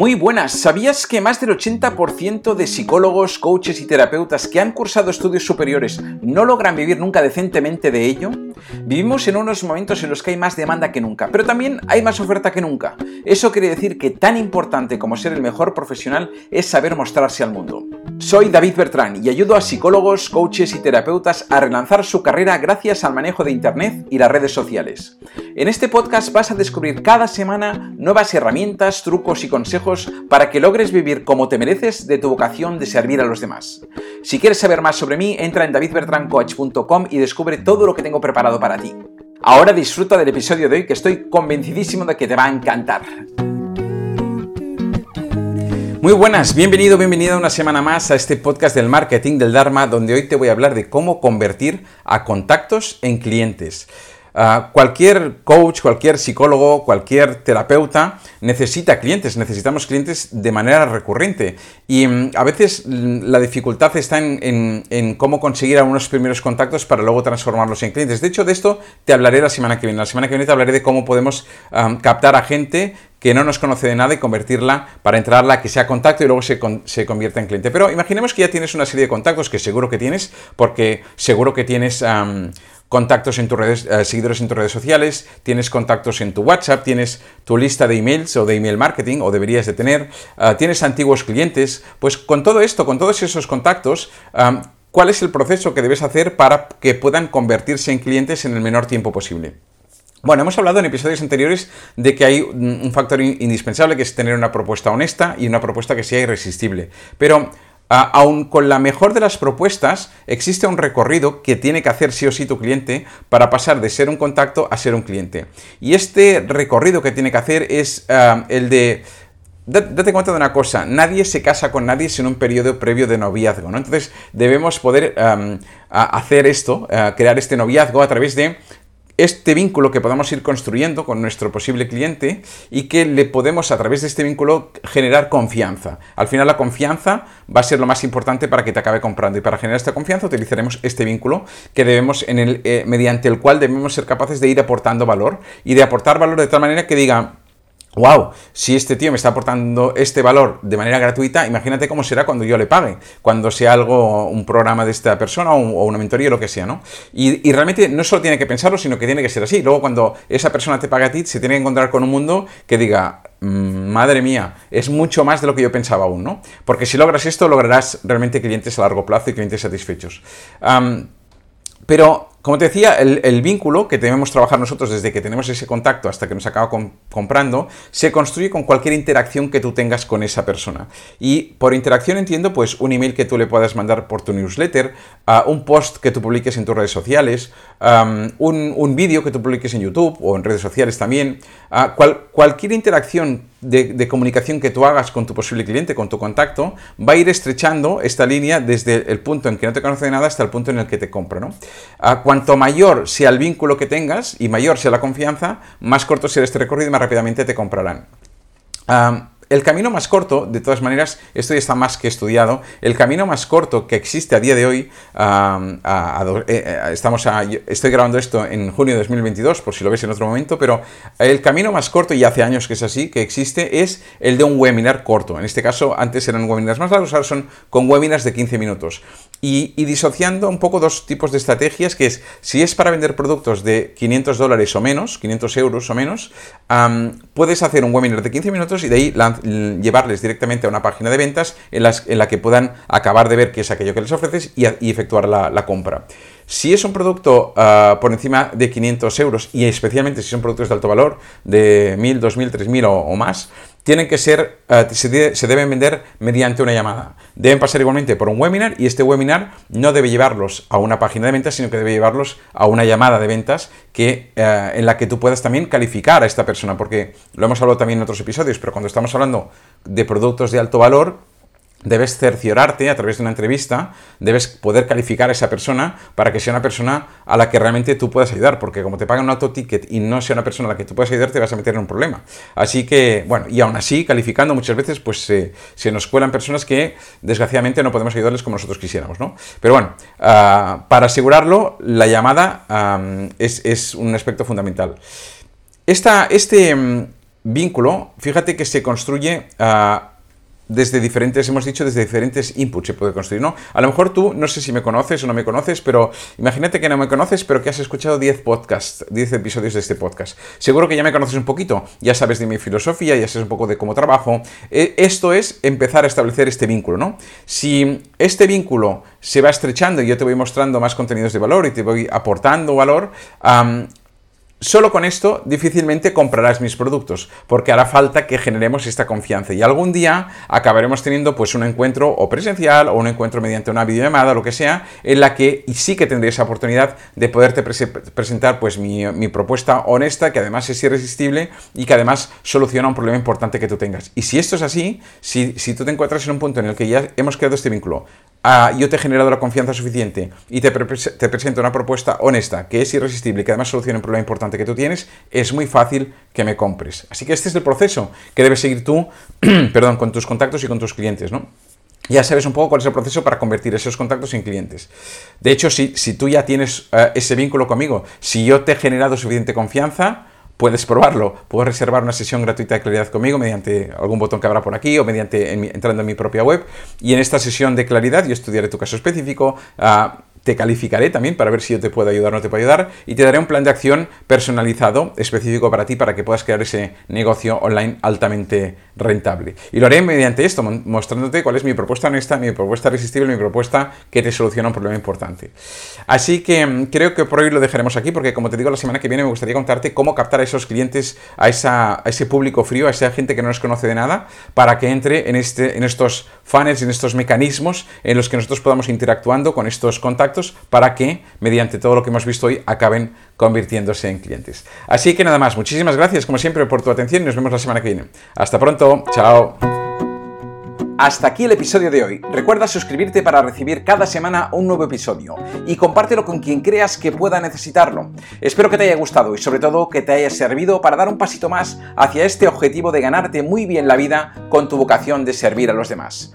Muy buenas, ¿sabías que más del 80% de psicólogos, coaches y terapeutas que han cursado estudios superiores no logran vivir nunca decentemente de ello? Vivimos en unos momentos en los que hay más demanda que nunca, pero también hay más oferta que nunca. Eso quiere decir que tan importante como ser el mejor profesional es saber mostrarse al mundo. Soy David Bertrán y ayudo a psicólogos, coaches y terapeutas a relanzar su carrera gracias al manejo de Internet y las redes sociales. En este podcast vas a descubrir cada semana nuevas herramientas, trucos y consejos para que logres vivir como te mereces de tu vocación de servir a los demás. Si quieres saber más sobre mí, entra en davidbertrancoach.com y descubre todo lo que tengo preparado para ti. Ahora disfruta del episodio de hoy que estoy convencidísimo de que te va a encantar. Muy buenas, bienvenido, bienvenida una semana más a este podcast del marketing del Dharma, donde hoy te voy a hablar de cómo convertir a contactos en clientes. Ah, cualquier coach, cualquier psicólogo, cualquier terapeuta necesita clientes, necesitamos clientes de manera recurrente. Y mm, a veces mm, la dificultad está en, cómo conseguir algunos primeros contactos para luego transformarlos en clientes. De hecho, de esto te hablaré la semana que viene. La semana que viene te hablaré de cómo podemos captar a gente que no nos conoce de nada y convertirla para entrarla, que sea contacto y luego se, convierta en cliente. Pero imaginemos que ya tienes una serie de contactos que seguro que tienes, porque seguro que tienes contactos en tus redes, eh, seguidores en tus redes sociales, tienes contactos en tu WhatsApp, tienes tu lista de emails o de email marketing, o deberías de tener, eh, tienes antiguos clientes, pues con todo esto, con todos esos contactos, ¿cuál es el proceso que debes hacer para que puedan convertirse en clientes en el menor tiempo posible? Bueno, hemos hablado en episodios anteriores de que hay un factor indispensable que es tener una propuesta honesta y una propuesta que sea irresistible. Pero aun con la mejor de las propuestas, existe un recorrido que tiene que hacer sí o sí tu cliente para pasar de ser un contacto a ser un cliente. Y este recorrido que tiene que hacer es ah, el de date cuenta de una cosa, nadie se casa con nadie sin un periodo previo de noviazgo, ¿no? Entonces debemos poder hacer esto, ah, crear este noviazgo a través de este vínculo que podamos ir construyendo con nuestro posible cliente y que le podemos a través de este vínculo generar confianza. Al final la confianza va a ser lo más importante para que te acabe comprando y para generar esta confianza utilizaremos este vínculo que debemos en el, eh, mediante el cual debemos ser capaces de ir aportando valor y de aportar valor de tal manera que diga wow, si este tío me está aportando este valor de manera gratuita, imagínate cómo será cuando yo le pague, cuando sea algo, un programa de esta persona o, una mentoría o lo que sea, ¿no? Y, realmente no solo tiene que pensarlo, sino que tiene que ser así. Luego cuando esa persona te paga a ti, se tiene que encontrar con un mundo que diga, mm, madre mía, es mucho más de lo que yo pensaba aún, ¿no? Porque si logras esto, lograrás realmente clientes a largo plazo y clientes satisfechos. pero como te decía, el, vínculo que debemos trabajar nosotros desde que tenemos ese contacto hasta que nos acaba comprando, se construye con cualquier interacción que tú tengas con esa persona. Y por interacción entiendo pues un email que tú le puedas mandar por tu newsletter, un post que tú publiques en tus redes sociales, un, vídeo que tú publiques en YouTube o en redes sociales también. Cualquier interacción de, comunicación que tú hagas con tu posible cliente, con tu contacto, va a ir estrechando esta línea desde el punto en que no te conoce de nada hasta el punto en el que te compra. ¿no? Ah, cuanto mayor sea el vínculo que tengas y mayor sea la confianza, más corto será este recorrido y más rápidamente te comprarán. El camino más corto, de todas maneras, esto ya está más que estudiado, el camino más corto que existe a día de hoy, eh, eh, estoy grabando esto en junio de 2022, por si lo ves en otro momento, pero el camino más corto, y hace años que es así, que existe, es el de un webinar corto. En este caso, antes eran webinars más largos, ahora son con webinars de 15 minutos. Y, disociando un poco dos tipos de estrategias, que es, si es para vender productos de 500 dólares o menos, 500 euros o menos, puedes hacer un webinar de 15 minutos y de ahí llevarles directamente a una página de ventas en, la que puedan acabar de ver qué es aquello que les ofreces y, efectuar la, compra. Si es un producto ah, por encima de 500 euros y especialmente si son productos de alto valor, de 1000, 2000, 3000 o, o más, tienen que ser, ah, se, deben vender mediante una llamada. Deben pasar igualmente por un webinar y este webinar no debe llevarlos a una página de ventas, sino que debe llevarlos a una llamada de ventas que, ah, en la que tú puedas también calificar a esta persona, porque lo hemos hablado también en otros episodios, pero cuando estamos hablando de productos de alto valor, debes cerciorarte a través de una entrevista, debes poder calificar a esa persona para que sea una persona a la que realmente tú puedas ayudar, porque como te pagan un autoticket y no sea una persona a la que tú puedas ayudar, te vas a meter en un problema. Así que, bueno, y aún así, calificando muchas veces, pues se nos cuelan personas que desgraciadamente no podemos ayudarles como nosotros quisiéramos, ¿no? Pero bueno, ah, para asegurarlo, la llamada es, un aspecto fundamental. Esta, este vínculo, fíjate que se construye ah, desde diferentes, hemos dicho, desde diferentes inputs se puede construir, ¿no? A lo mejor tú, no sé si me conoces o no me conoces, pero imagínate que no me conoces, pero que has escuchado 10 podcasts, 10 episodios de este podcast. Seguro que ya me conoces un poquito, ya sabes de mi filosofía, ya sabes un poco de cómo trabajo. E, esto es empezar a establecer este vínculo, ¿no? Si este vínculo se va estrechando y yo te voy mostrando más contenidos de valor y te voy aportando valor, Solo con esto difícilmente comprarás mis productos, porque hará falta que generemos esta confianza y algún día acabaremos teniendo pues un encuentro o presencial o un encuentro mediante una videollamada lo que sea, en la que y sí que tendré esa oportunidad de poderte presentar pues mi, propuesta honesta, que además es irresistible y que además soluciona un problema importante que tú tengas. Y si esto es así, si, si tú te encuentras en un punto en el que ya hemos creado este vínculo, Ah, yo te he generado la confianza suficiente y te, te, presento una propuesta honesta, que es irresistible y que además soluciona un problema importante que tú tienes, es muy fácil que me compres. Así que este es el proceso que debes seguir tú, perdón, con tus contactos y con tus clientes, ¿no? Ya sabes un poco cuál es el proceso para convertir esos contactos en clientes. De hecho, si, si tú ya tienes eh, ese vínculo conmigo, si yo te he generado suficiente confianza, puedes probarlo. Puedes reservar una sesión gratuita de claridad conmigo mediante algún botón que habrá por aquí o mediante entrando en mi propia web. Y en esta sesión de claridad yo estudiaré tu caso específico. Uh, te calificaré también para ver si yo te puedo ayudar o no te puedo ayudar y te daré un plan de acción personalizado, específico para ti, para que puedas crear ese negocio online altamente rentable. Y lo haré mediante esto, mostrándote cuál es mi propuesta honesta, mi propuesta irresistible, mi propuesta que te soluciona un problema importante. Así que mm, creo que por hoy lo dejaremos aquí, porque como te digo, la semana que viene me gustaría contarte cómo captar a esos clientes, a, esa, ese público frío, a esa gente que no nos conoce de nada, para que entre en, este, en estos funnels, en estos mecanismos en los que nosotros podamos interactuando con estos para que, mediante todo lo que hemos visto hoy, acaben convirtiéndose en clientes. Así que nada más, muchísimas gracias como siempre por tu atención y nos vemos la semana que viene. Hasta pronto, chao. Hasta aquí el episodio de hoy. Recuerda suscribirte para recibir cada semana un nuevo episodio y compártelo con quien creas que pueda necesitarlo. Espero que te haya gustado y sobre todo que te haya servido para dar un pasito más hacia este objetivo de ganarte muy bien la vida con tu vocación de servir a los demás.